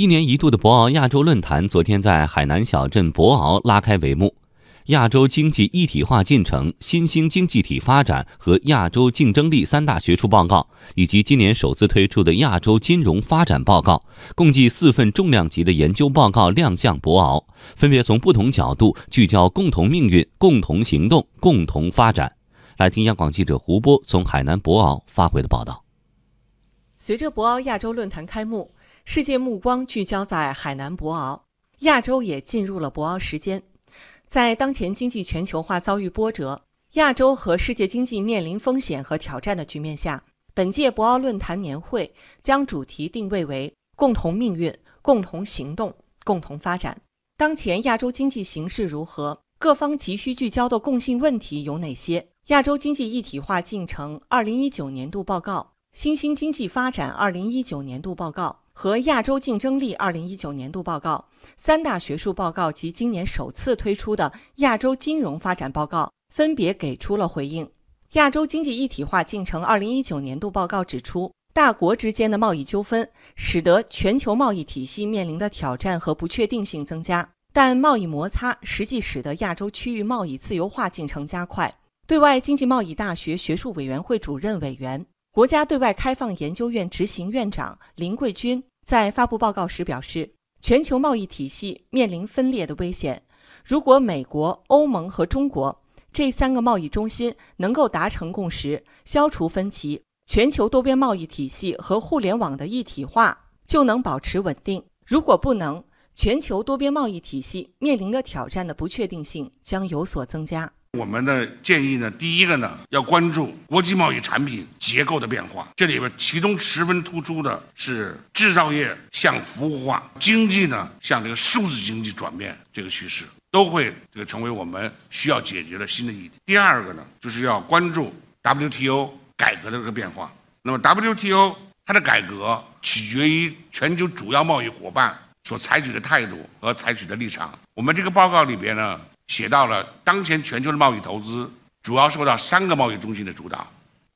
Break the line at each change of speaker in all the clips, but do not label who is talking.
一年一度的博鳌亚洲论坛昨天在海南小镇博鳌拉开帷幕。亚洲经济一体化进程、新兴经济体发展和亚洲竞争力三大学术报告，以及今年首次推出的亚洲金融发展报告，共计四份重量级的研究报告亮相博鳌，分别从不同角度聚焦共同命运、共同行动、共同发展。来听央广记者胡波从海南博鳌发回的报道。
随着博鳌亚洲论坛开幕，世界目光聚焦在海南博鳌，亚洲也进入了博鳌时间。在当前经济全球化遭遇波折、亚洲和世界经济面临风险和挑战的局面下，本届博鳌论坛年会将主题定位为“共同命运、共同行动、共同发展”。当前亚洲经济形势如何？各方急需聚焦的共性问题有哪些？亚洲经济一体化进程二零一九年度报告、新兴经济发展二零一九年度报告。和亚洲竞争力二零一九年度报告三大学术报告及今年首次推出的亚洲金融发展报告分别给出了回应。亚洲经济一体化进程二零一九年度报告指出，大国之间的贸易纠纷使得全球贸易体系面临的挑战和不确定性增加，但贸易摩擦实际使得亚洲区域贸易自由化进程加快。对外经济贸易大学学术委员会主任委员、国家对外开放研究院执行院长林桂军。在发布报告时表示，全球贸易体系面临分裂的危险。如果美国、欧盟和中国这三个贸易中心能够达成共识，消除分歧，全球多边贸易体系和互联网的一体化就能保持稳定。如果不能，全球多边贸易体系面临的挑战的不确定性将有所增加。
我们的建议呢，第一个呢，要关注国际贸易产品结构的变化。这里边其中十分突出的是制造业向服务化，经济呢向这个数字经济转变这个趋势，都会这个成为我们需要解决的新的议题。第二个呢，就是要关注 WTO 改革的这个变化。那么 WTO 它的改革取决于全球主要贸易伙伴所采取的态度和采取的立场。我们这个报告里边呢。写到了当前全球的贸易投资主要受到三个贸易中心的主导，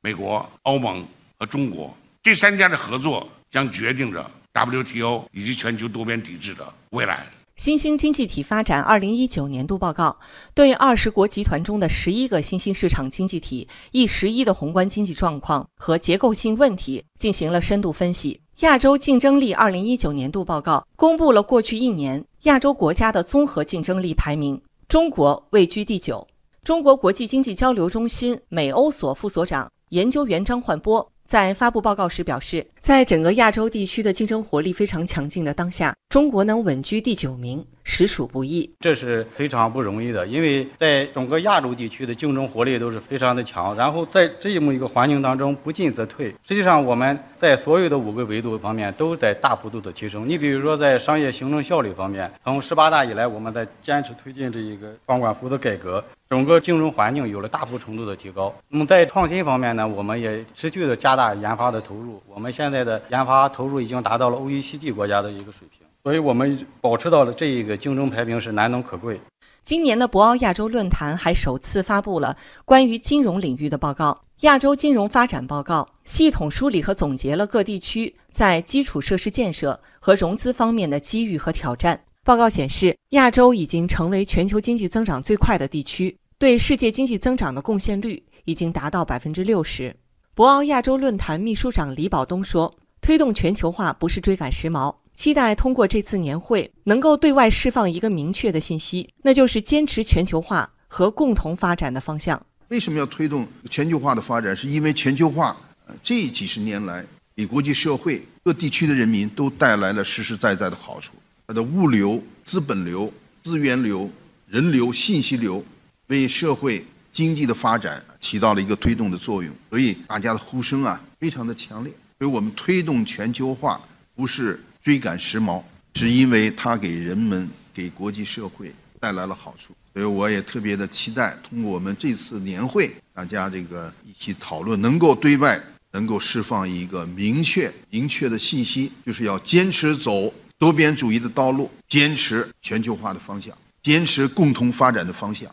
美国、欧盟和中国这三家的合作将决定着 WTO 以及全球多边体制的未来。
新兴经济体发展二零一九年度报告对二十国集团中的十一个新兴市场经济体一十一的宏观经济状况和结构性问题进行了深度分析。亚洲竞争力二零一九年度报告公布了过去一年亚洲国家的综合竞争力排名。中国位居第九。中国国际经济交流中心美欧所副所长、研究员张焕波。在发布报告时表示，在整个亚洲地区的竞争活力非常强劲的当下，中国能稳居第九名，实属不易。
这是非常不容易的，因为在整个亚洲地区的竞争活力都是非常的强。然后在这么一个环境当中不进则退。实际上，我们在所有的五个维度方面都在大幅度的提升。你比如说，在商业行政效率方面，从十八大以来，我们在坚持推进这一个房管服务的改革。整个竞争环境有了大幅程度的提高。那么在创新方面呢，我们也持续的加大研发的投入。我们现在的研发投入已经达到了 OECD 国家的一个水平，所以我们保持到了这一个竞争排名是难能可贵。
今年的博鳌亚洲论坛还首次发布了关于金融领域的报告——亚洲金融发展报告，系统梳理和总结了各地区在基础设施建设和融资方面的机遇和挑战。报告显示，亚洲已经成为全球经济增长最快的地区。对世界经济增长的贡献率已经达到百分之六十。博鳌亚洲论坛秘书长李保东说：“推动全球化不是追赶时髦，期待通过这次年会能够对外释放一个明确的信息，那就是坚持全球化和共同发展的方向。
为什么要推动全球化的发展？是因为全球化这几十年来给国际社会各地区的人民都带来了实实在在的好处。它的物流、资本流、资源流、人流、信息流。”为社会经济的发展起到了一个推动的作用，所以大家的呼声啊非常的强烈。所以我们推动全球化不是追赶时髦，是因为它给人们、给国际社会带来了好处。所以我也特别的期待，通过我们这次年会，大家这个一起讨论，能够对外能够释放一个明确、明确的信息，就是要坚持走多边主义的道路，坚持全球化的方向，坚持共同发展的方向。